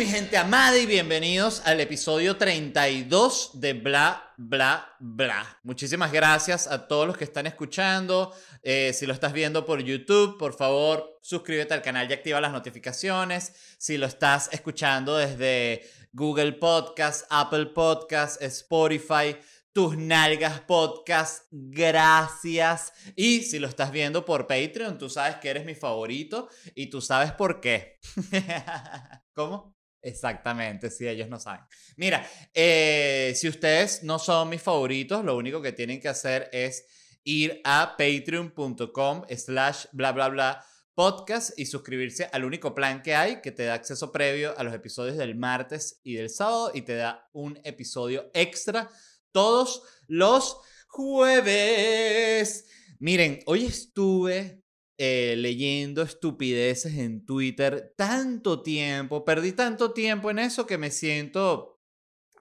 Mi gente amada, y bienvenidos al episodio 32 de Bla, Bla, Bla. Muchísimas gracias a todos los que están escuchando. Eh, si lo estás viendo por YouTube, por favor, suscríbete al canal y activa las notificaciones. Si lo estás escuchando desde Google Podcast, Apple Podcast, Spotify, tus nalgas podcast, gracias. Y si lo estás viendo por Patreon, tú sabes que eres mi favorito y tú sabes por qué. ¿Cómo? Exactamente, si ellos no saben. Mira, eh, si ustedes no son mis favoritos, lo único que tienen que hacer es ir a patreon.com slash bla bla bla podcast y suscribirse al único plan que hay que te da acceso previo a los episodios del martes y del sábado y te da un episodio extra todos los jueves. Miren, hoy estuve eh, leyendo estupideces en Twitter tanto tiempo, perdí tanto tiempo en eso que me siento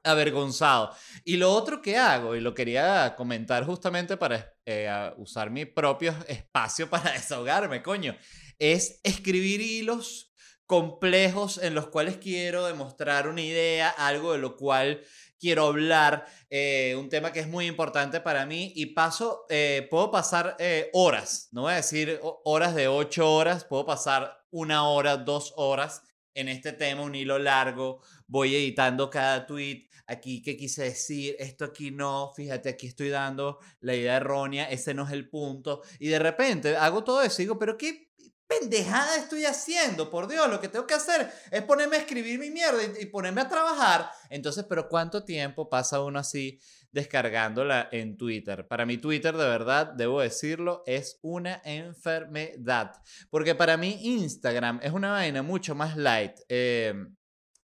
avergonzado. Y lo otro que hago, y lo quería comentar justamente para eh, usar mi propio espacio para desahogarme, coño, es escribir hilos complejos en los cuales quiero demostrar una idea, algo de lo cual quiero hablar, eh, un tema que es muy importante para mí y paso, eh, puedo pasar eh, horas, no voy a decir horas de ocho horas, puedo pasar una hora, dos horas en este tema, un hilo largo, voy editando cada tweet, aquí qué quise decir, esto aquí no, fíjate, aquí estoy dando la idea errónea, ese no es el punto, y de repente hago todo eso y digo, pero ¿qué pendejada estoy haciendo? Por Dios, lo que tengo que hacer es ponerme a escribir mi mierda y, ponerme a trabajar. Entonces, pero ¿cuánto tiempo pasa uno así descargándola en Twitter? Para mí Twitter, de verdad, debo decirlo, es una enfermedad. Porque para mí Instagram es una vaina mucho más light. Eh,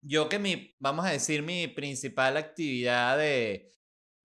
yo que mi, vamos a decir, mi principal actividad de,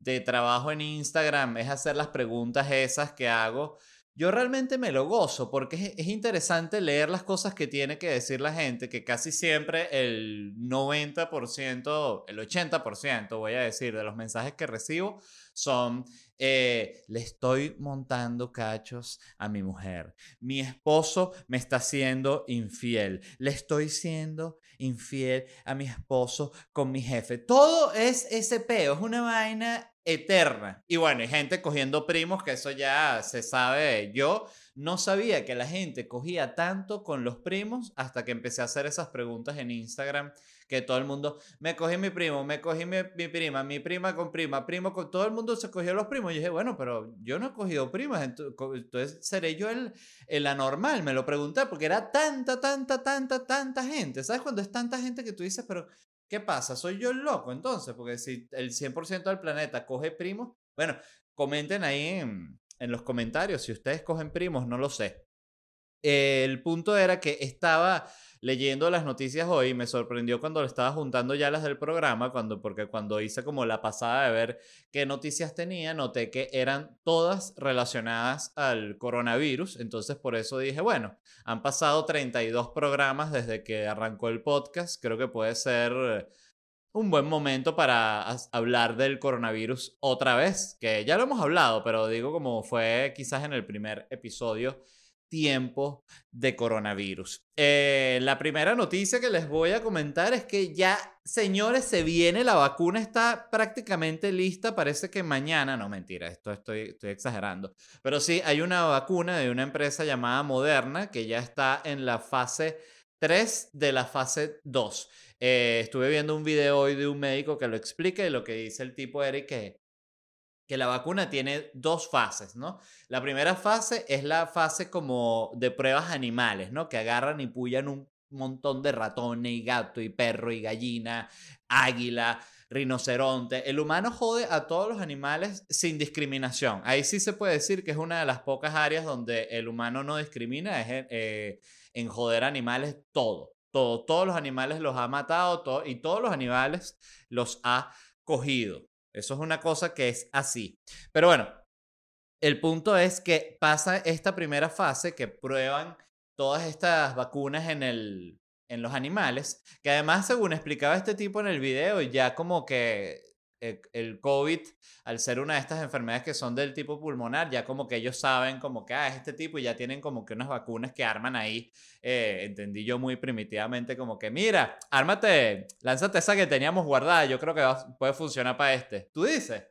de trabajo en Instagram es hacer las preguntas esas que hago yo realmente me lo gozo porque es, interesante leer las cosas que tiene que decir la gente, que casi siempre el 90%, el 80%, voy a decir, de los mensajes que recibo son, eh, le estoy montando cachos a mi mujer, mi esposo me está siendo infiel, le estoy siendo infiel a mi esposo con mi jefe. Todo es ese peo, es una vaina eterna. Y bueno, hay gente cogiendo primos, que eso ya se sabe. Yo no sabía que la gente cogía tanto con los primos hasta que empecé a hacer esas preguntas en Instagram, que todo el mundo, me cogí mi primo, me cogí mi, prima, mi prima con prima, primo con... Todo el mundo se cogió los primos. Y dije, bueno, pero yo no he cogido primas, entonces seré yo el, el anormal. Me lo pregunté porque era tanta, tanta, tanta, tanta gente. ¿Sabes cuando es tanta gente que tú dices, pero ¿Qué pasa? ¿Soy yo el loco entonces? Porque si el 100% del planeta coge primos, bueno, comenten ahí en, los comentarios si ustedes cogen primos, no lo sé. el punto era que estaba leyendo las noticias hoy, me sorprendió cuando estaba juntando ya las del programa, cuando, porque cuando hice como la pasada de ver qué noticias tenía, noté que eran todas relacionadas al coronavirus, entonces por eso dije, bueno, han pasado 32 programas desde que arrancó el podcast, creo que puede ser un buen momento para hablar del coronavirus otra vez, que ya lo hemos hablado, pero digo como fue quizás en el primer episodio tiempo de coronavirus. Eh, la primera noticia que les voy a comentar es que ya, señores, se viene, la vacuna está prácticamente lista, parece que mañana, no mentira, esto estoy, estoy exagerando, pero sí, hay una vacuna de una empresa llamada Moderna que ya está en la fase 3 de la fase 2. eh, estuve viendo un video hoy de un médico que lo explica y lo que dice el tipo Eric que que la vacuna tiene dos fases, ¿no? La primera fase es la fase como de pruebas animales, ¿no? Que agarran y pullan un montón de ratones y gato y perro y gallina, águila, rinoceronte. El humano jode a todos los animales sin discriminación. Ahí sí se puede decir que es una de las pocas áreas donde el humano no discrimina, es eh, en joder animales todo. Todo, todos los animales los ha matado todo, y todos los animales los ha cogido. Eso es una cosa que es así. Pero bueno, el punto es que pasa esta primera fase que prueban todas estas vacunas en, el, en los animales, que además, según explicaba este tipo en el video, ya como que el COVID, al ser una de estas enfermedades que son del tipo pulmonar, ya como que ellos saben como que ah, es este tipo y ya tienen como que unas vacunas que arman ahí. Eh, entendí yo muy primitivamente como que, mira, ármate, lánzate esa que teníamos guardada, yo creo que puede funcionar para este. ¿Tú dices?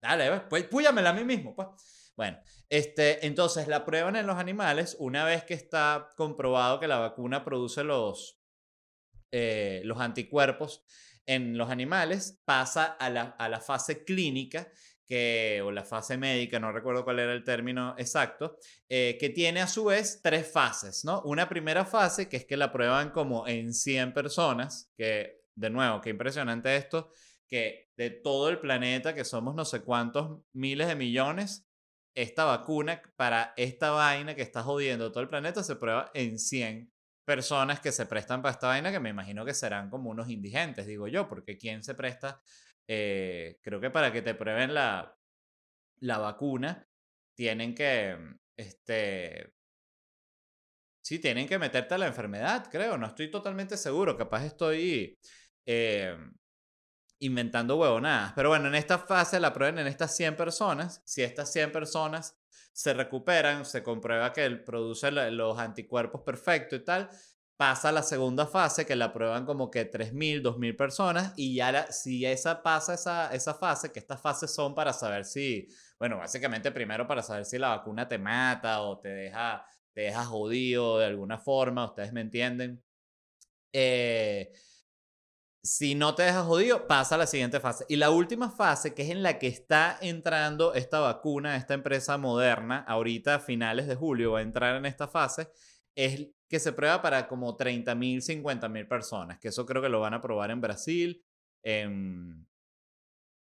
Dale, pues púyamela a mí mismo, pues. Bueno, este, entonces la prueban en los animales una vez que está comprobado que la vacuna produce los, eh, los anticuerpos en los animales, pasa a la, fase clínica, que, o la fase médica, no recuerdo cuál era el término exacto, eh, que tiene a su vez tres fases, ¿no? Una primera fase, que es que la prueban como en 100 personas, que, de nuevo, qué impresionante esto, que de todo el planeta, que somos no sé cuántos miles de millones, esta vacuna para esta vaina que está jodiendo todo el planeta se prueba en 100 personas que se prestan para esta vaina, que me imagino que serán como unos indigentes, digo yo, porque ¿quién se presta? Eh, creo que para que te prueben la, la vacuna, tienen que, este, sí, tienen que meterte a la enfermedad, creo, no estoy totalmente seguro, capaz estoy eh, inventando huevonadas. Pero bueno, en esta fase la prueben en estas 100 personas, si estas 100 personas se recuperan, se comprueba que él produce los anticuerpos perfectos y tal, pasa a la segunda fase que la prueban como que 3.000, 2.000 personas y ya si esa pasa esa, esa fase, que estas fases son para saber si, bueno, básicamente primero para saber si la vacuna te mata o te deja, te deja jodido de alguna forma, ustedes me entienden. Eh, si no te dejas jodido, pasa a la siguiente fase. Y la última fase, que es en la que está entrando esta vacuna, esta empresa moderna, ahorita a finales de julio va a entrar en esta fase, es que se prueba para como 30 mil, 50 mil personas, que eso creo que lo van a probar en Brasil.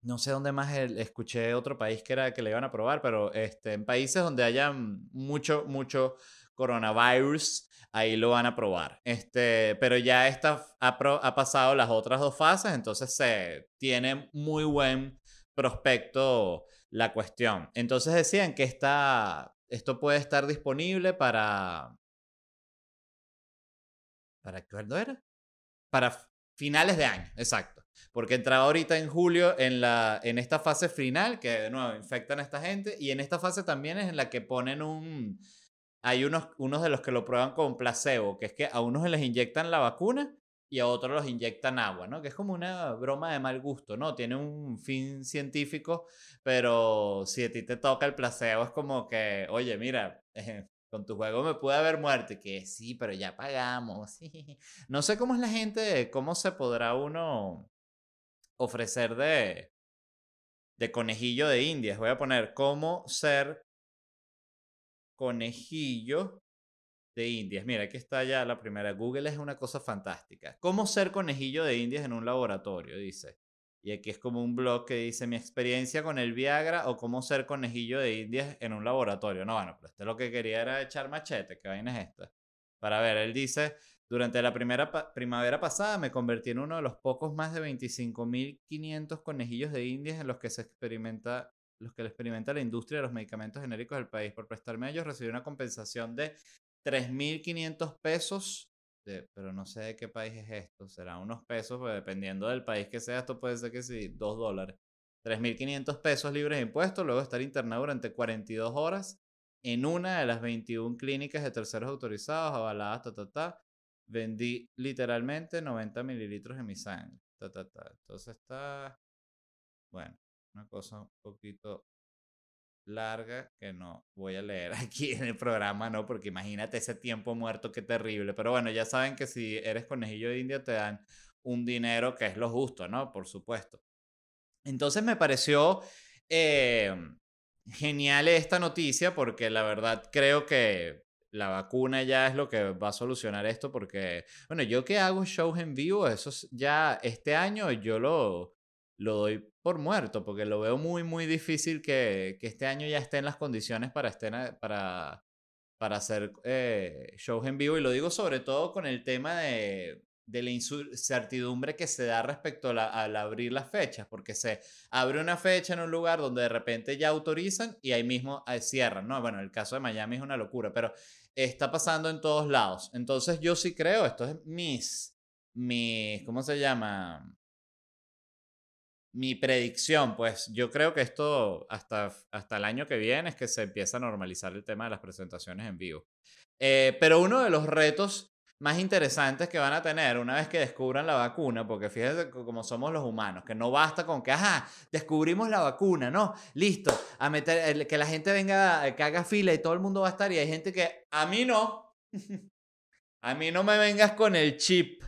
no sé dónde más escuché otro país que era que le iban a probar, pero este, en países donde haya mucho, mucho coronavirus, ahí lo van a probar. Este, pero ya esta ha, pasado las otras dos fases, entonces se tiene muy buen prospecto la cuestión. Entonces decían que esta, esto puede estar disponible para... ¿Para cuándo era? Para finales de año, exacto. Porque entraba ahorita en julio en, la, en esta fase final, que de nuevo infectan a esta gente, y en esta fase también es en la que ponen un, hay unos, unos de los que lo prueban con placebo, que es que a unos les inyectan la vacuna y a otros los inyectan agua, ¿no? Que es como una broma de mal gusto, ¿no? Tiene un fin científico, pero si a ti te toca el placebo es como que, oye, mira, con tu juego me pude haber muerto, que sí, pero ya pagamos. No sé cómo es la gente, cómo se podrá uno ofrecer de, de conejillo de indias. Voy a poner cómo ser conejillo de indias. Mira, aquí está ya la primera. Google es una cosa fantástica. ¿Cómo ser conejillo de indias en un laboratorio? Dice. Y aquí es como un blog que dice mi experiencia con el Viagra o cómo ser conejillo de indias en un laboratorio. No, bueno, pero este lo que quería era echar machete. ¿Qué vaina es esta? Para ver, él dice, durante la primera primavera pasada me convertí en uno de los pocos más de 25.500 conejillos de indias en los que se experimenta los que le experimenta la industria de los medicamentos genéricos del país. Por prestarme a ellos recibí una compensación de 3.500 pesos, pero no sé de qué país es esto, será unos pesos, pues dependiendo del país que sea, esto puede ser que sí, 2 dólares. 3.500 pesos libres de impuestos, luego estar internado durante 42 horas en una de las 21 clínicas de terceros autorizados, avaladas, ta, ta, ta. Vendí literalmente 90 mililitros de mi sangre. Ta, ta, ta. Entonces está, bueno, una cosa un poquito larga que no voy a leer aquí en el programa, ¿no? Porque imagínate ese tiempo muerto, qué terrible. Pero bueno, ya saben que si eres conejillo de India te dan un dinero que es lo justo, ¿no? Por supuesto. Entonces me pareció eh, genial esta noticia porque la verdad creo que la vacuna ya es lo que va a solucionar esto porque, bueno, yo que hago shows en vivo, eso ya este año yo lo, lo doy por muerto porque lo veo muy, muy difícil que, que este año ya estén las condiciones para, estén, para, para hacer eh, shows en vivo y lo digo sobre todo con el tema de, de la incertidumbre que se da respecto a al abrir las fechas, porque se abre una fecha en un lugar donde de repente ya autorizan y ahí mismo eh, cierran, ¿no? Bueno, el caso de Miami es una locura, pero está pasando en todos lados. Entonces yo sí creo, esto es mis, mis, ¿cómo se llama? Mi predicción, pues yo creo que esto hasta, hasta el año que viene es que se empieza a normalizar el tema de las presentaciones en vivo. Eh, pero uno de los retos más interesantes que van a tener una vez que descubran la vacuna, porque fíjense cómo somos los humanos, que no basta con que, ajá, descubrimos la vacuna, ¿no? Listo, a meter, que la gente venga, que haga fila y todo el mundo va a estar, y hay gente que, a mí no, a mí no me vengas con el chip,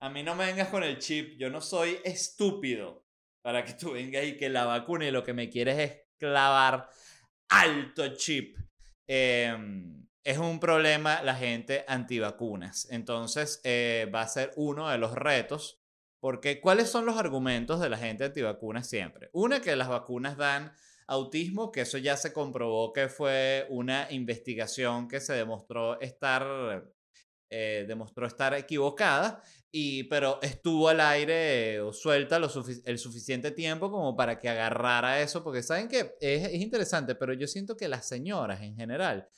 a mí no me vengas con el chip, yo no soy estúpido para que tú vengas y que la vacuna y lo que me quieres es clavar alto chip. Eh, es un problema la gente antivacunas. Entonces, eh, va a ser uno de los retos. Porque, ¿cuáles son los argumentos de la gente antivacunas siempre? Una, que las vacunas dan autismo, que eso ya se comprobó que fue una investigación que se demostró estar, eh, demostró estar equivocada, y, pero estuvo al aire o suelta el suficiente tiempo como para que agarrara eso, porque saben que es, es interesante, pero yo siento que las señoras en general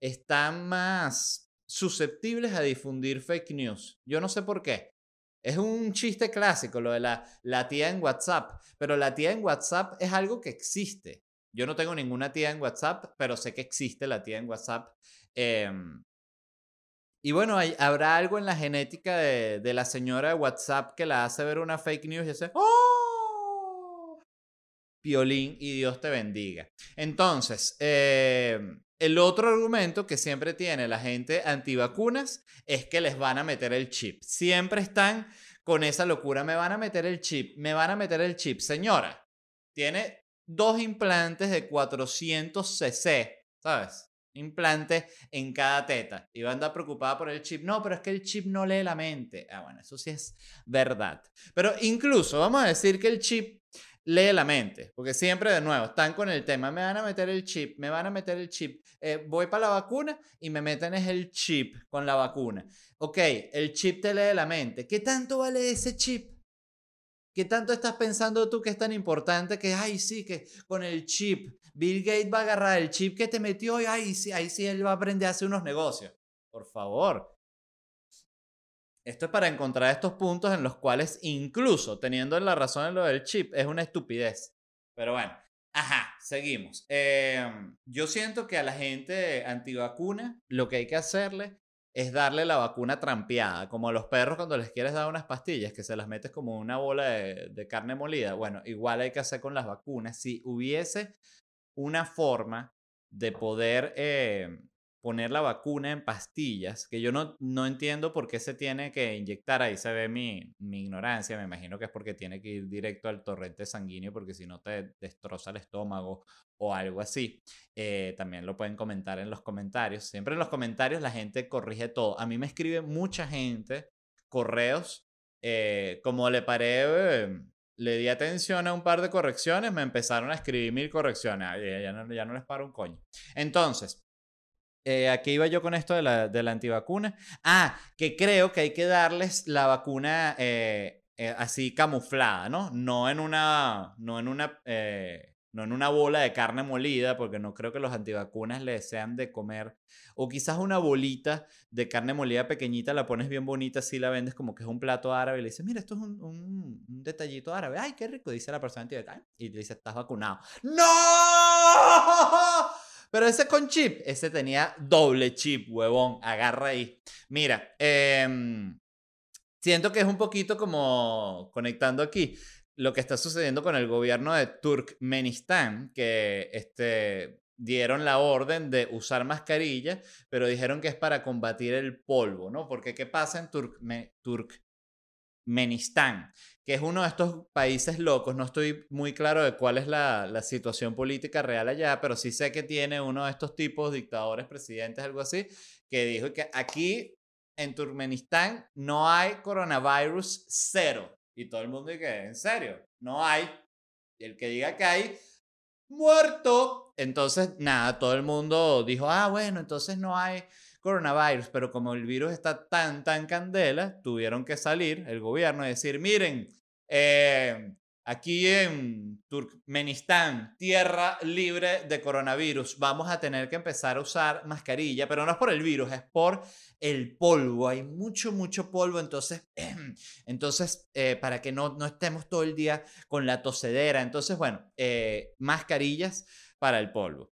están más susceptibles a difundir fake news. Yo no sé por qué. Es un chiste clásico lo de la, la tía en WhatsApp, pero la tía en WhatsApp es algo que existe. Yo no tengo ninguna tía en WhatsApp, pero sé que existe la tía en WhatsApp. Em, y bueno, habrá algo en la genética de, la señora de WhatsApp que la hace ver una fake news y hace, ¡Oh! Piolín y Dios te bendiga. Entonces, eh, el otro argumento que siempre tiene la gente antivacunas es que les van a meter el chip. Siempre están con esa locura, me van a meter el chip, me van a meter el chip. Señora, tiene dos implantes de 400 cc, ¿sabes? Implantes en cada teta. Y va a andar preocupada por el chip. No, pero es que el chip no lee la mente. Ah, bueno, eso sí es verdad. Pero incluso vamos a decir que el chip lee la mente, porque siempre de nuevo están con el tema, me van a meter el chip, me van a meter el chip, eh, voy para la vacuna y me meten es el chip con la vacuna. Ok, el chip te lee la mente, ¿qué tanto vale ese chip? ¿Qué tanto estás pensando tú que es tan importante que, ay, sí, que con el chip, Bill Gates va a agarrar el chip que te metió y, ay, sí, ahí sí él va a aprender a hacer unos negocios? Por favor, esto es para encontrar estos puntos en los cuales incluso teniendo la razón en lo del chip es una estupidez. Pero bueno, ajá, seguimos. Em, yo siento que a la gente antivacuna lo que hay que hacerle es darle la vacuna trampeada, como a los perros cuando les quieres dar unas pastillas que se las metes como una bola de, carne molida. Bueno, igual hay que hacer con las vacunas. Si hubiese una forma de poder em, poner la vacuna en pastillas, que yo no, no entiendo por qué se tiene que inyectar, ahí se ve mi, mi ignorancia, me imagino que es porque tiene que ir directo al torrente sanguíneo, porque si no te destroza el estómago o algo así. Eh, también lo pueden comentar en los comentarios. Siempre en los comentarios la gente corrige todo. A mí me escribe mucha gente correos, eh, como le paré... le di atención a un par de correcciones, me empezaron a escribir mil correcciones. Ya no, ya no les paro un coño. Entonces, eh, ¿A qué iba yo con esto de la, de la, antivacuna? Ah, que creo que hay que darles la vacuna eh, eh, así camuflada, ¿no? No en una, no en una, no en una bola de carne molida, porque no creo que los antivacunas les desean de comer. O quizás una bolita de carne molida pequeñita, la pones bien bonita, así la vendes como que es un plato árabe y le dices, mira, esto es un, un, un detallito árabe. Ay, qué rico, dice la persona antivacuna. Y le dice, estás vacunado. ¡No! Pero ese con chip, ese tenía doble chip, huevón. Agarra ahí. Mira, em, siento que es un poquito como conectando aquí lo que está sucediendo con el gobierno de Turkmenistán, que este, dieron la orden de usar mascarilla, pero dijeron que es para combatir el polvo, ¿no? Porque ¿qué pasa en Turk, Turkmenistán, que es uno de estos países locos. No estoy muy claro de cuál es la, la, situación política real allá, pero sí sé que tiene uno de estos tipos, dictadores, presidentes, algo así, que dijo que aquí en Turkmenistán no hay coronavirus cero. Y todo el mundo dice, ¿en serio? No hay. Y el que diga que hay, muerto. Entonces, nada, todo el mundo dijo, ah, bueno, entonces no hay coronavirus, pero como el virus está tan, tan candela, tuvieron que salir el gobierno y decir, miren, eh, aquí en Turkmenistán, tierra libre de coronavirus, vamos a tener que empezar a usar mascarilla, pero no es por el virus, es por el polvo. Hay mucho, mucho polvo, entonces, entonces eh, para que no, no estemos todo el día con la tosedera. Entonces, bueno, eh, mascarillas para el polvo.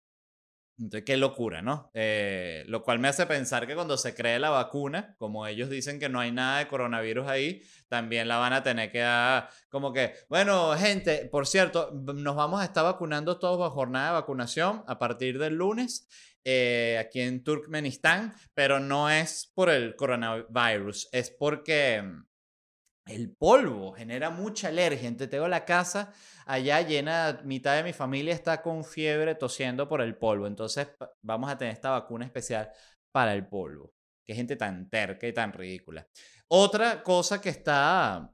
Entonces, qué locura, ¿no? Eh, lo cual me hace pensar que cuando se cree la vacuna, como ellos dicen que no hay nada de coronavirus ahí, también la van a tener que dar como que, bueno, gente, por cierto, nos vamos a estar vacunando todos bajo jornada de vacunación a partir del lunes eh, aquí en Turkmenistán, pero no es por el coronavirus, es porque mm, el polvo genera mucha alergia. Entonces tengo la casa allá llena, mitad de mi familia está con fiebre tosiendo por el polvo. Entonces vamos a tener esta vacuna especial para el polvo. Qué gente tan terca y tan ridícula. Otra cosa que está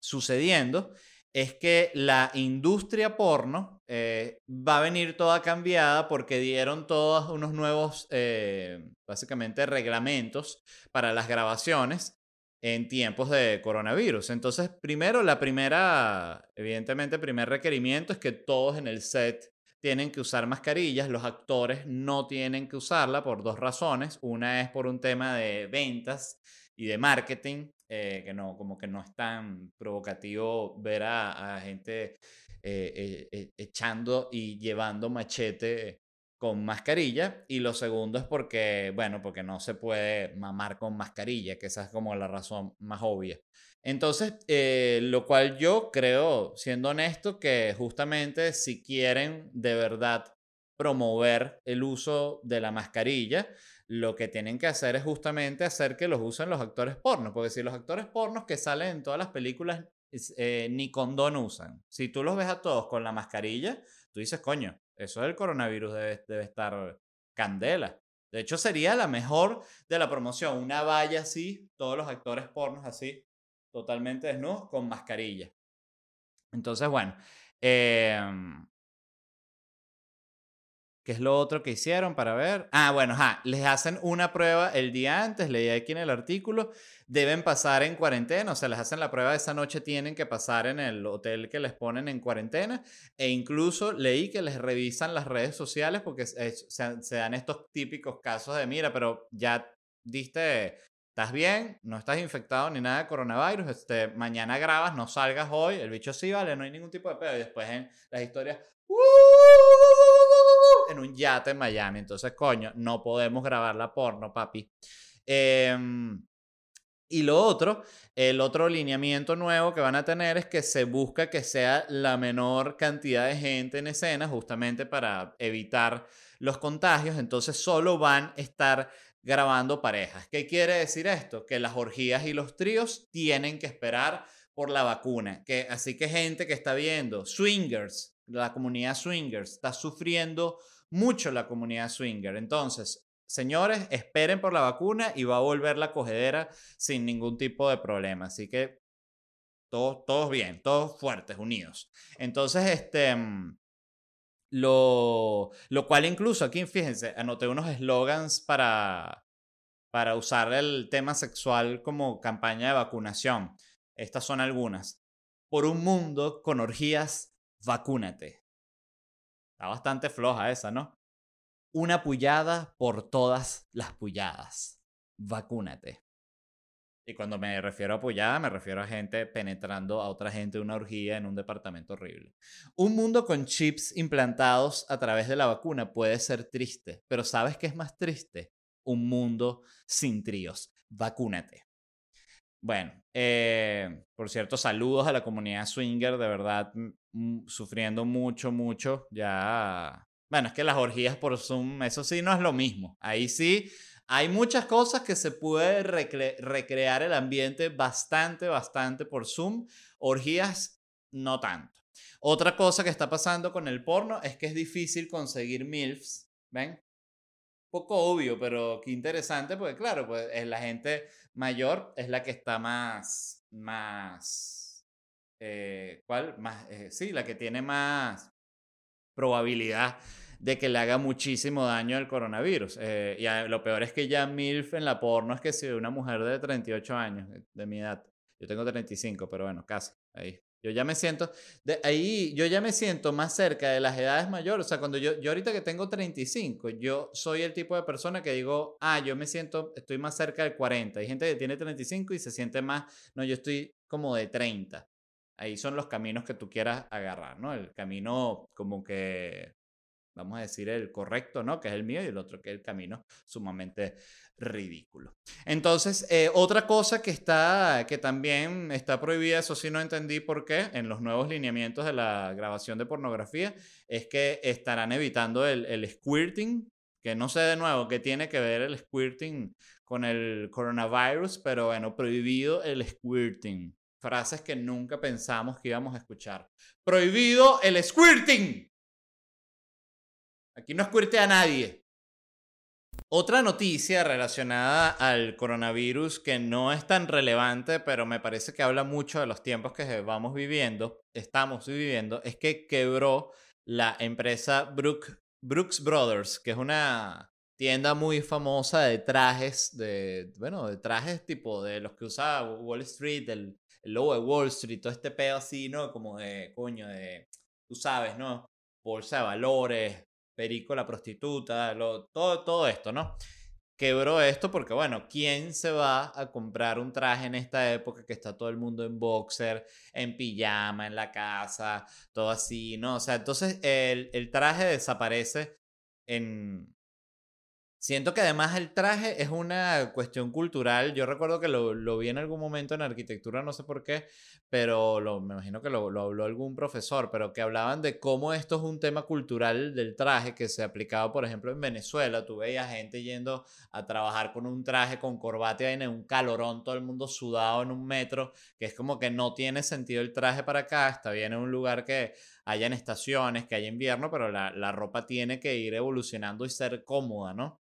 sucediendo es que la industria porno eh, va a venir toda cambiada porque dieron todos unos nuevos, eh, básicamente, reglamentos para las grabaciones en tiempos de coronavirus. Entonces, primero, la primera, evidentemente, primer requerimiento es que todos en el set tienen que usar mascarillas, los actores no tienen que usarla por dos razones. Una es por un tema de ventas y de marketing, eh, que no, como que no es tan provocativo ver a, gente eh, eh, echando y llevando machete con mascarilla y lo segundo es porque, bueno, porque no se puede mamar con mascarilla, que esa es como la razón más obvia. Entonces, eh, lo cual yo creo, siendo honesto, que justamente si quieren de verdad promover el uso de la mascarilla, lo que tienen que hacer es justamente hacer que los usen los actores pornos, porque si los actores pornos que salen en todas las películas eh, ni condón usan, si tú los ves a todos con la mascarilla, tú dices, coño, eso del coronavirus debe, estar candela. De hecho, sería la mejor de la promoción. Una valla así, todos los actores pornos así, totalmente desnudos, con mascarilla. Entonces, bueno, eh, ¿Qué es lo otro que hicieron para ver? Ah, bueno, les hacen una prueba el día antes, leí aquí en el artículo, deben pasar en cuarentena, o sea, les hacen la prueba esa noche, tienen que pasar en el hotel que les ponen en cuarentena, e incluso leí que les revisan las redes sociales porque se, dan estos típicos casos de, mira, pero ya diste ¿Estás bien? No estás infectado ni nada de coronavirus. Este, mañana grabas, no salgas hoy. El bicho sí, vale, no hay ningún tipo de pedo. Y después en las historias, ¡Uh! En un yate en Miami. Entonces, coño, no podemos grabar la porno, papi. Em, y lo otro, el otro lineamiento nuevo que van a tener es que se busca que sea la menor cantidad de gente en escena, justamente para evitar los contagios. Entonces, solo van a estar grabando parejas. ¿Qué quiere decir esto? Que las orgías y los tríos tienen que esperar por la vacuna. Que, así que gente que está viendo, swingers, la comunidad swingers, está sufriendo mucho la comunidad swinger. Entonces, señores, esperen por la vacuna y va a volver la cogedera sin ningún tipo de problema. Así que todos, todos bien, todos fuertes, unidos. Entonces, este... Mm, lo, lo cual incluso aquí, fíjense, anoté unos eslogans para, para usar el tema sexual como campaña de vacunación. Estas son algunas. Por un mundo con orgías, vacúnate. Está bastante floja esa, ¿no? Una pullada por todas las pulladas. Vacúnate. Y cuando me refiero a pullada, me refiero a gente penetrando a otra gente de una orgía en un departamento horrible. Un mundo con chips implantados a través de la vacuna puede ser triste, pero ¿sabes qué es más triste? Un mundo sin tríos. Vacúnate. Bueno, eh, por cierto, saludos a la comunidad swinger, de verdad, sufriendo mucho, mucho. Ya, bueno, es que las orgías por Zoom, eso sí no es lo mismo. Ahí sí Hay muchas cosas que se puede recrear el ambiente bastante, bastante por Zoom. Orgías, no tanto. Otra cosa que está pasando con el porno es que es difícil conseguir MILFs. ¿Ven? Poco obvio, pero qué interesante, porque claro, pues es la gente mayor es la que está más, más, eh, ¿cuál? Más, eh, sí, la que tiene más probabilidad de que le haga muchísimo daño el coronavirus. Eh, y lo peor es que ya MILF en la porno es que si una mujer de 38 años, de mi edad, yo tengo 35, pero bueno, casi, ahí. Yo ya me siento, de ahí, yo ya me siento más cerca de las edades mayores. O sea, cuando yo, yo ahorita que tengo 35, yo soy el tipo de persona que digo, ah, yo me siento, estoy más cerca del 40. Hay gente que tiene 35 y se siente más, no, yo estoy como de 30. Ahí son los caminos que tú quieras agarrar, ¿no? El camino como que vamos a decir el correcto, ¿no? Que es el mío y el otro que es el camino sumamente ridículo. Entonces, eh, otra cosa que está, que también está prohibida, eso sí no entendí por qué, en los nuevos lineamientos de la grabación de pornografía, es que estarán evitando el, el squirting, que no sé de nuevo qué tiene que ver el squirting con el coronavirus, pero bueno, prohibido el squirting. Frases que nunca pensamos que íbamos a escuchar. Prohibido el squirting. Aquí no escuerte a nadie. Otra noticia relacionada al coronavirus que no es tan relevante, pero me parece que habla mucho de los tiempos que vamos viviendo, estamos viviendo, es que quebró la empresa Brooks Brothers, que es una tienda muy famosa de trajes, de, bueno, de trajes tipo de los que usa Wall Street, el, el logo de Wall Street, todo este pedo así, ¿no? Como de, coño, de, tú sabes, ¿no? Bolsa de valores, Perico la prostituta, lo, todo, todo esto, ¿no? Quebró esto porque, bueno, ¿quién se va a comprar un traje en esta época que está todo el mundo en boxer, en pijama, en la casa, todo así, ¿no? O sea, entonces el, el traje desaparece en, Siento que además el traje es una cuestión cultural. Yo recuerdo que lo, lo vi en algún momento en arquitectura, no sé por qué, pero me imagino que lo, lo, habló algún profesor, pero que hablaban de cómo esto es un tema cultural del traje que se aplicaba, por ejemplo, en Venezuela. Tú veías gente yendo a trabajar con un traje con corbata y en un calorón, todo el mundo sudado en un metro, que es como que no tiene sentido el traje para acá. Está bien en un lugar que haya en estaciones, que haya invierno, pero la, la ropa tiene que ir evolucionando y ser cómoda, ¿no?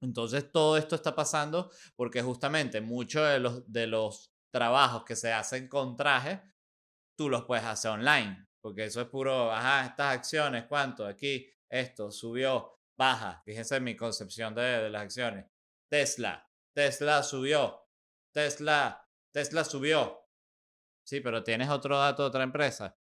Entonces todo esto está pasando porque justamente muchos de los, de los trabajos que se hacen con traje, tú los puedes hacer online, porque eso es puro, ajá, estas acciones, ¿cuánto? Aquí, esto, subió, baja. Fíjense en mi concepción de, de las acciones. Tesla, Tesla subió, Tesla, Tesla subió. Sí, pero tienes otro dato de otra empresa.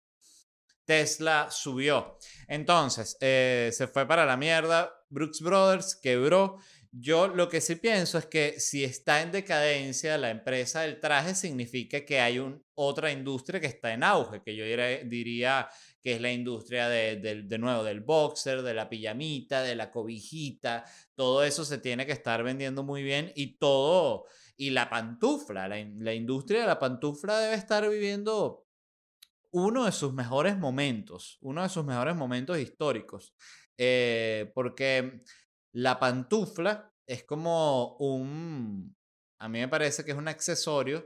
Tesla subió. Entonces, eh, se fue para la mierda. Brooks Brothers quebró yo lo que sí pienso es que si está en decadencia la empresa del traje, significa que hay otra industria que está en auge, que yo diría, que es la industria de, de, nuevo del boxer, de la pijamita, de la cobijita, todo eso se tiene que estar vendiendo muy bien y todo, y la pantufla, la, la industria de la pantufla debe estar viviendo uno de sus mejores momentos, uno de sus mejores momentos históricos, eh, porque la pantufla es como un, a mí me parece que es un accesorio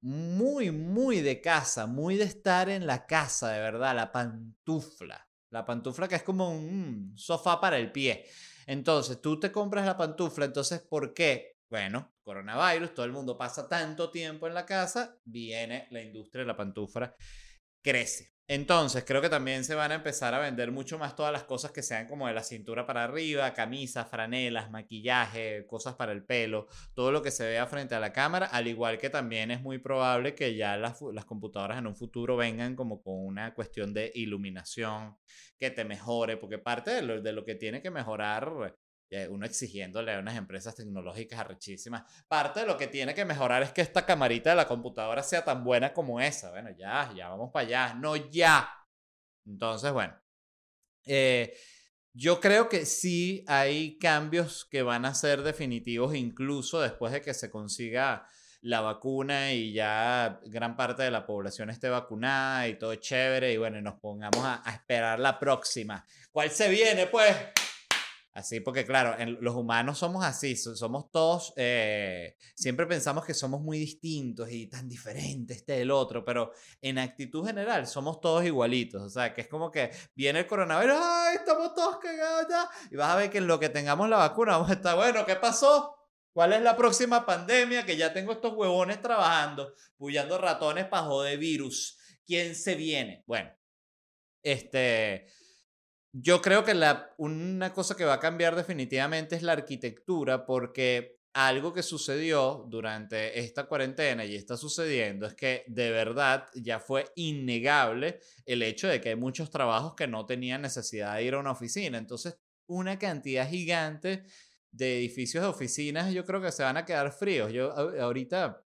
muy, muy de casa, muy de estar en la casa, de verdad, la pantufla. La pantufla que es como un sofá para el pie. Entonces, tú te compras la pantufla, entonces, ¿por qué? Bueno, coronavirus, todo el mundo pasa tanto tiempo en la casa, viene la industria de la pantufla, crece. Entonces, creo que también se van a empezar a vender mucho más todas las cosas que sean como de la cintura para arriba, camisas, franelas, maquillaje, cosas para el pelo, todo lo que se vea frente a la cámara, al igual que también es muy probable que ya las, computadoras en un futuro vengan como con una cuestión de iluminación que te mejore, porque parte de lo, de lo que tiene que mejorar uno exigiéndole a unas empresas tecnológicas arrechísimas. Parte de lo que tiene que mejorar es que esta camarita de la computadora sea tan buena como esa. Bueno, ya, ya vamos para allá. No, ya. Entonces, bueno. Eh, yo creo que sí hay cambios que van a ser definitivos incluso después de que se consiga la vacuna y ya gran parte de la población esté vacunada y todo chévere y bueno, nos pongamos a, a esperar la próxima. ¿Cuál se viene pues? Así, porque claro, los humanos somos así, somos todos, eh, siempre pensamos que somos muy distintos y tan diferentes este del otro, pero en actitud general somos todos igualitos, o sea, que es como que viene el coronavirus, ¡ay, estamos todos cagados ya! Y vas a ver que en lo que tengamos la vacuna vamos a estar, bueno, ¿qué pasó? ¿Cuál es la próxima pandemia? Que ya tengo estos huevones trabajando, puyando ratones para joder virus. ¿Quién se viene? Bueno, este yo creo que la, una cosa que va a cambiar definitivamente es la arquitectura porque algo que sucedió durante esta cuarentena y está sucediendo es que de verdad ya fue innegable el hecho de que hay muchos trabajos que no tenían necesidad de ir a una oficina. Entonces, una cantidad gigante de edificios de oficinas yo creo que se van a quedar fríos. Yo ahorita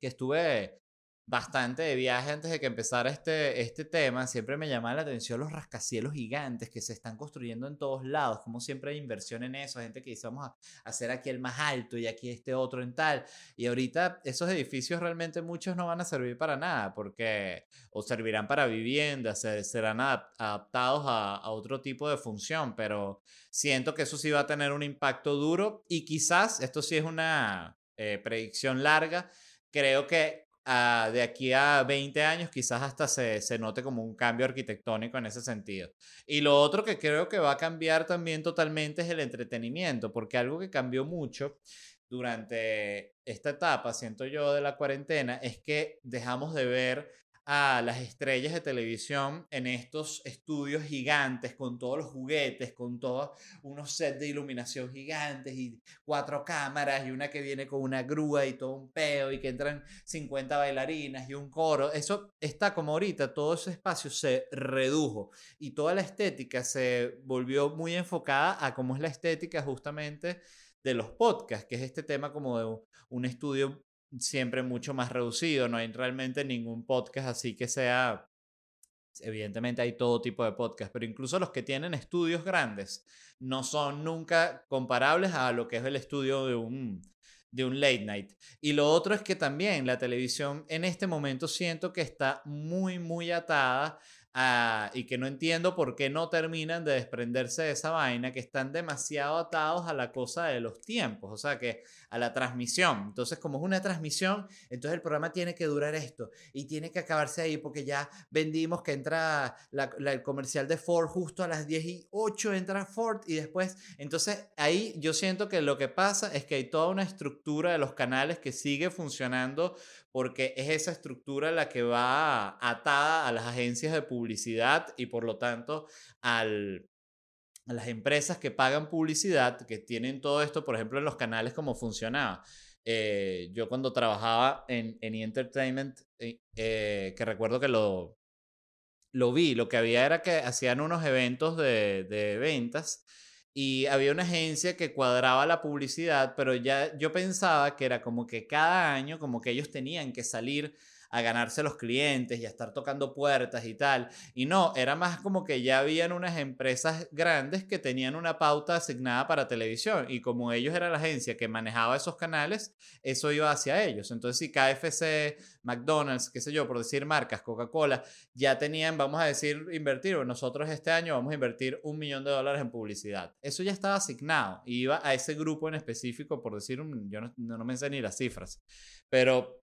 que estuve bastante de viaje antes de que empezara este, este tema, siempre me llamaba la atención los rascacielos gigantes que se están construyendo en todos lados, como siempre hay inversión en eso, gente que dice a hacer aquí el más alto y aquí este otro en tal, y ahorita esos edificios realmente muchos no van a servir para nada, porque o servirán para viviendas, serán adaptados a, a otro tipo de función, pero siento que eso sí va a tener un impacto duro y quizás, esto sí es una eh, predicción larga, creo que de aquí a 20 años quizás hasta se, se, note como un cambio arquitectónico en ese sentido. Y lo otro que creo que va a cambiar también totalmente es el entretenimiento, porque algo que cambió mucho durante esta etapa, siento yo, de la cuarentena, es que dejamos de ver a las estrellas de televisión en estos estudios gigantes con todos los juguetes, con todos unos sets de iluminación gigantes y cuatro cámaras y una que viene con una grúa y todo un peo y que entran 50 bailarinas y un coro. Eso está como ahorita, todo ese espacio se redujo y toda la estética se volvió muy enfocada a cómo es la estética justamente de los podcasts, que es este tema como de un estudio siempre mucho más reducido, no hay realmente ningún podcast así que sea, evidentemente hay todo tipo de podcast, pero incluso los que tienen estudios grandes no son nunca comparables a lo que es el estudio de un, de un late night. Y lo otro es que también la televisión en este momento siento que está muy, muy atada Ah, y que no entiendo por qué no terminan de desprenderse de esa vaina, que están demasiado atados a la cosa de los tiempos, o sea, que a la transmisión. Entonces, como es una transmisión, entonces el programa tiene que durar esto y tiene que acabarse ahí porque ya vendimos que entra el comercial de Ford justo a las 10 y 8 entra Ford y después, entonces ahí yo siento que lo que pasa es que hay toda una estructura de los canales que sigue funcionando porque es esa estructura la que va atada a las agencias de publicidad y por lo tanto al, a las empresas que pagan publicidad, que tienen todo esto, por ejemplo, en los canales, como funcionaba. Eh, yo cuando trabajaba en, en Entertainment, eh, eh, que recuerdo que lo, lo vi, lo que había era que hacían unos eventos de, de ventas y había una agencia que cuadraba la publicidad, pero ya yo pensaba que era como que cada año, como que ellos tenían que salir a ganarse los clientes y a estar tocando puertas y tal. Y no, era más como que ya habían unas empresas grandes que tenían una pauta asignada para televisión y como ellos eran la agencia que manejaba esos canales, eso iba hacia ellos. Entonces, si KFC, McDonald's, qué sé yo, por decir marcas, Coca-Cola, ya tenían, vamos a decir, invertir, nosotros este año vamos a invertir un millón de dólares en publicidad. Eso ya estaba asignado y iba a ese grupo en específico, por decir, yo no, no me sé ni las cifras, pero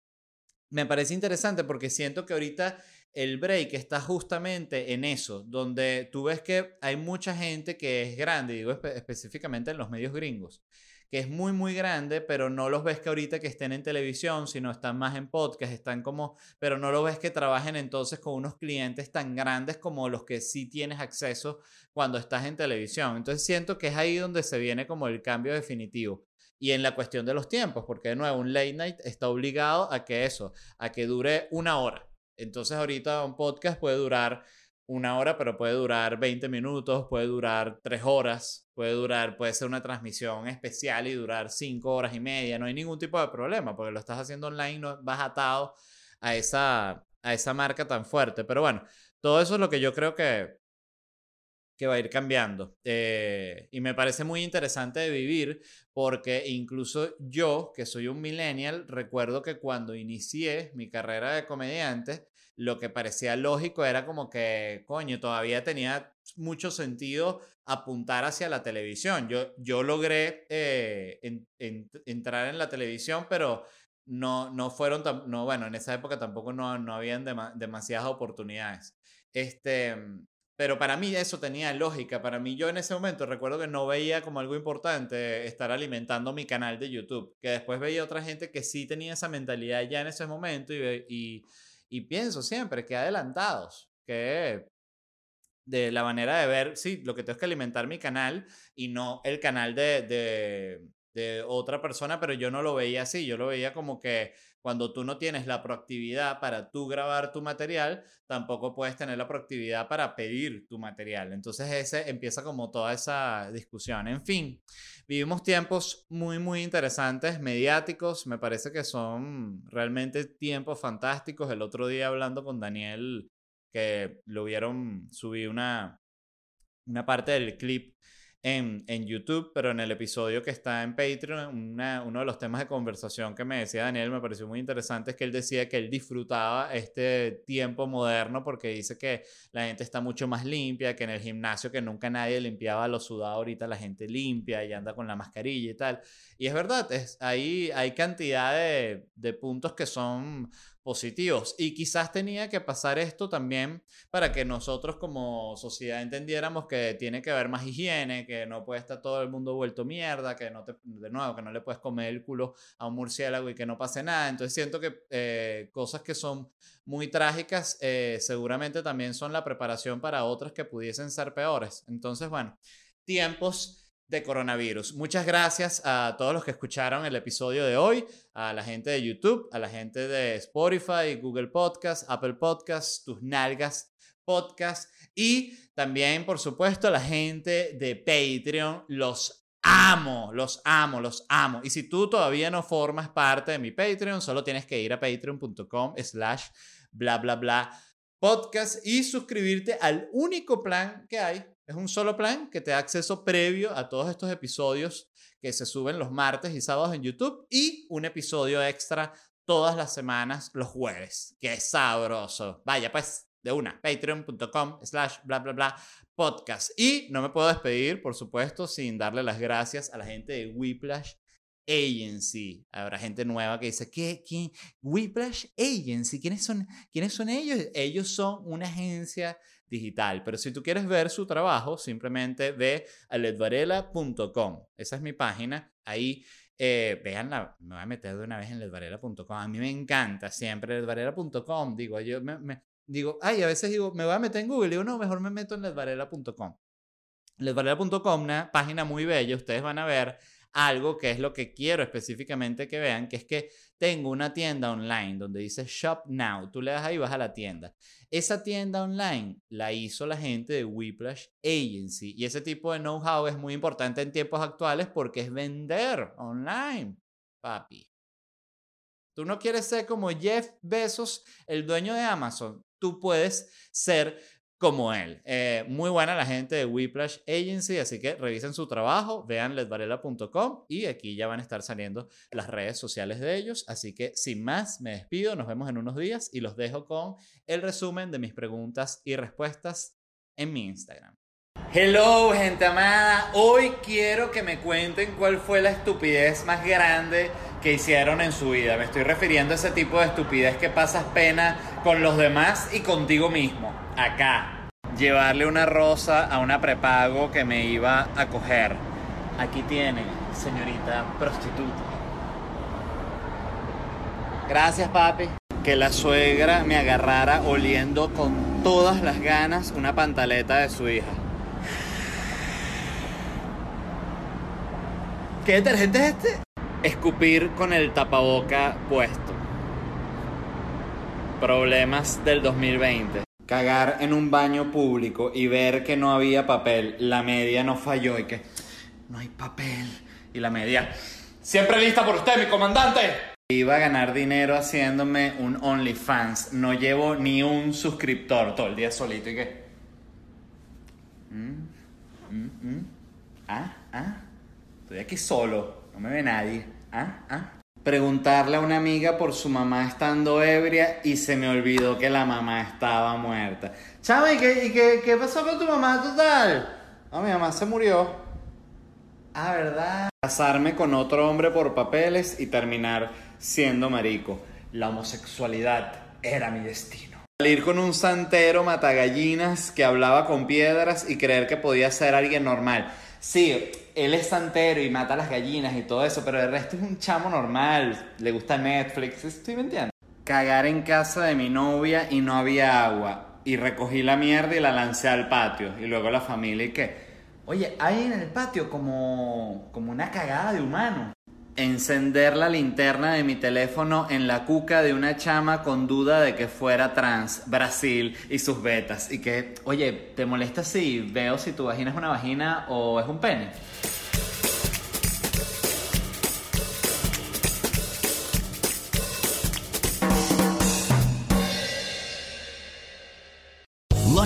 me parece interesante porque siento que ahorita el break está justamente en eso, donde tú ves que hay mucha gente que es grande, digo específicamente en los medios gringos, que es muy, muy grande, pero no los ves que ahorita que estén en televisión, sino están más en podcast, están como, pero no lo ves que trabajen entonces con unos clientes tan grandes como los que sí tienes acceso cuando estás en televisión. Entonces siento que es ahí donde se viene como el cambio definitivo y en la cuestión de los tiempos, porque de nuevo, un late night está obligado a que eso, a que dure una hora. Entonces ahorita un podcast puede durar una hora, pero puede durar 20 minutos, puede durar 3 horas, puede durar, puede ser una transmisión especial y durar 5 horas y media, no hay ningún tipo de problema, porque lo estás haciendo online, no vas atado a esa, a esa marca tan fuerte. Pero bueno, todo eso es lo que yo creo que, que va a ir cambiando. Eh, y me parece muy interesante de vivir porque incluso yo, que soy un millennial, recuerdo que cuando inicié mi carrera de comediante, lo que parecía lógico era como que, coño, todavía tenía mucho sentido apuntar hacia la televisión. Yo, yo logré eh, entrar en la televisión, pero no, no fueron, no, bueno, en esa época tampoco no, no habían demasiadas oportunidades. Este, pero para mí eso tenía lógica. Para mí yo en ese momento recuerdo que no veía como algo importante estar alimentando mi canal de YouTube, que después veía otra gente que sí tenía esa mentalidad ya en ese momento y, y, y pienso siempre que adelantados, que de la manera de ver, sí, lo que tengo es que alimentar mi canal y no el canal de, de, de otra persona, pero yo no lo veía así, yo lo veía como que cuando tú no tienes la proactividad para tú grabar tu material, tampoco puedes tener la proactividad para pedir tu material. Entonces ese empieza como toda esa discusión. En fin, vivimos tiempos muy, muy interesantes, mediáticos, me parece que son realmente tiempos fantásticos. El otro día hablando con Daniel, que lo vieron, subí una, una parte del clip en, en, YouTube, pero en el episodio que está en Patreon, uno de los temas de conversación que me decía Daniel me pareció muy interesante es que él decía que él disfrutaba este tiempo moderno porque dice que la gente está mucho más limpia, que en el gimnasio que nunca nadie limpiaba los sudados, ahorita la gente limpia y anda con la mascarilla y tal. Y es verdad, es, ahí hay cantidad de, de puntos que son positivos. Y quizás tenía que pasar esto también para que nosotros como sociedad entendiéramos que tiene que haber más higiene, que no puede estar todo el mundo vuelto mierda, que no te, de nuevo, que no le puedes comer el culo a un murciélago y que no pase nada. Entonces siento que eh, cosas que son muy trágicas eh, seguramente también son la preparación para otras que pudiesen ser peores. Entonces, bueno, tiempos coronavirus. Muchas gracias a todos los que escucharon el episodio de hoy, a la gente de YouTube, a la gente de Spotify, Google Podcast, Apple Podcast, Tus Nalgas Podcast y también, por supuesto, a la gente de Patreon. Los amo, los amo, los amo. Y si tú todavía no formas parte de mi Patreon, solo tienes que ir a patreon.com slash bla bla bla podcast y suscribirte al único plan que hay es un solo plan que te da acceso previo a todos estos episodios que se suben los martes y sábados en YouTube y un episodio extra todas las semanas los jueves. ¡Qué sabroso! Vaya, pues, de una, patreon.com slash bla bla bla podcast. Y no me puedo despedir, por supuesto, sin darle las gracias a la gente de Whiplash Agency. Habrá gente nueva que dice, ¿qué? ¿Quién? Whiplash Agency. ¿Quiénes son, ¿Quiénes son ellos? Ellos son una agencia digital. Pero si tú quieres ver su trabajo, simplemente ve a ledvarela.com. Esa es mi página. Ahí, eh, veanla, me voy a meter de una vez en ledvarela.com. A mí me encanta siempre ledvarela.com. Digo, yo me, digo, ay, a veces digo, me voy a meter en Google. Digo, no, mejor me meto en ledvarela.com. Ledvarela.com, una página muy bella. Ustedes van a ver algo que es lo que quiero específicamente que vean, que es que tengo una tienda online donde dice Shop Now. Tú le das ahí vas a la tienda. Esa tienda online la hizo la gente de Whiplash Agency y ese tipo de know-how es muy importante en tiempos actuales porque es vender online, papi. Tú no quieres ser como Jeff Bezos, el dueño de Amazon. Tú puedes ser como él. Eh, muy buena la gente de Whiplash Agency, así que revisen su trabajo, vean ledvarela.com y aquí ya van a estar saliendo las redes sociales de ellos. Así que sin más, me despido, nos vemos en unos días y los dejo con el resumen de mis preguntas y respuestas en mi Instagram. Hello, gente amada. Hoy quiero que me cuenten cuál fue la estupidez más grande que hicieron en su vida. Me estoy refiriendo a ese tipo de estupidez que pasas pena con los demás y contigo mismo. Acá. Llevarle una rosa a una prepago que me iba a coger. Aquí tiene, señorita prostituta. Gracias, papi. Que la suegra me agarrara oliendo con todas las ganas una pantaleta de su hija. ¿Qué detergente es este? Escupir con el tapaboca puesto. Problemas del 2020. Cagar en un baño público y ver que no había papel. La media no falló y que no hay papel. Y la media, siempre lista por usted, mi comandante. Iba a ganar dinero haciéndome un OnlyFans. No llevo ni un suscriptor todo el día solito y que... ¿Mm? ¿Mm? ¿Mm? ¿Ah? ¿Ah? Estoy aquí solo, no me ve nadie. ¿Ah? ¿Ah? Preguntarle a una amiga por su mamá estando ebria y se me olvidó que la mamá estaba muerta. Chama, ¿y qué, y qué, qué pasó con tu mamá total? No, mi mamá se murió. Ah, ¿verdad? Casarme con otro hombre por papeles y terminar siendo marico. La homosexualidad era mi destino. Salir con un santero matagallinas que hablaba con piedras y creer que podía ser alguien normal. Sí, él es santero y mata a las gallinas y todo eso, pero el resto es un chamo normal. Le gusta Netflix, ¿estoy mintiendo? Cagar en casa de mi novia y no había agua. Y recogí la mierda y la lancé al patio. Y luego la familia y qué. Oye, hay en el patio como, como una cagada de humano. Encender la linterna de mi teléfono en la cuca de una chama con duda de que fuera trans, Brasil y sus betas. Y que, oye, ¿te molesta si veo si tu vagina es una vagina o es un pene?